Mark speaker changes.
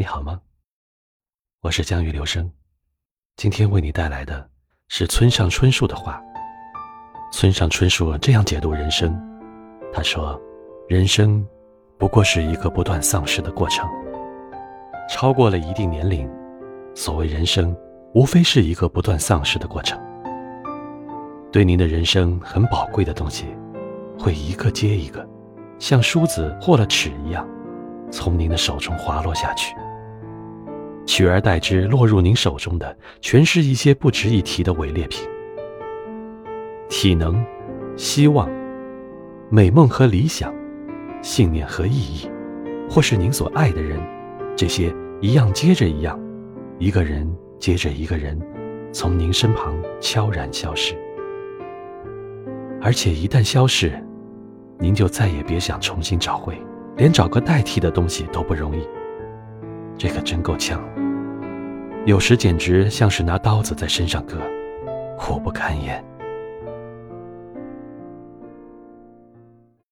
Speaker 1: 你好吗我是江雨流声，今天为你带来的是村上春树的话。村上春树这样解读人生，他说：“人生不过是一个不断丧失的过程。超过了一定年龄，所谓人生，无非是一个不断丧失的过程。对您的人生很宝贵的东西，会一个接一个，像梳子或了尺一样，从您的手中滑落下去。”取而代之，落入您手中的，全是一些不值一提的伪劣品。体能、希望、美梦和理想、信念和意义，或是您所爱的人，这些一样接着一样，一个人接着一个人，从您身旁悄然消失。而且一旦消逝，您就再也别想重新找回，连找个代替的东西都不容易。这可真够呛，有时简直像是拿刀子在身上割，苦不堪言。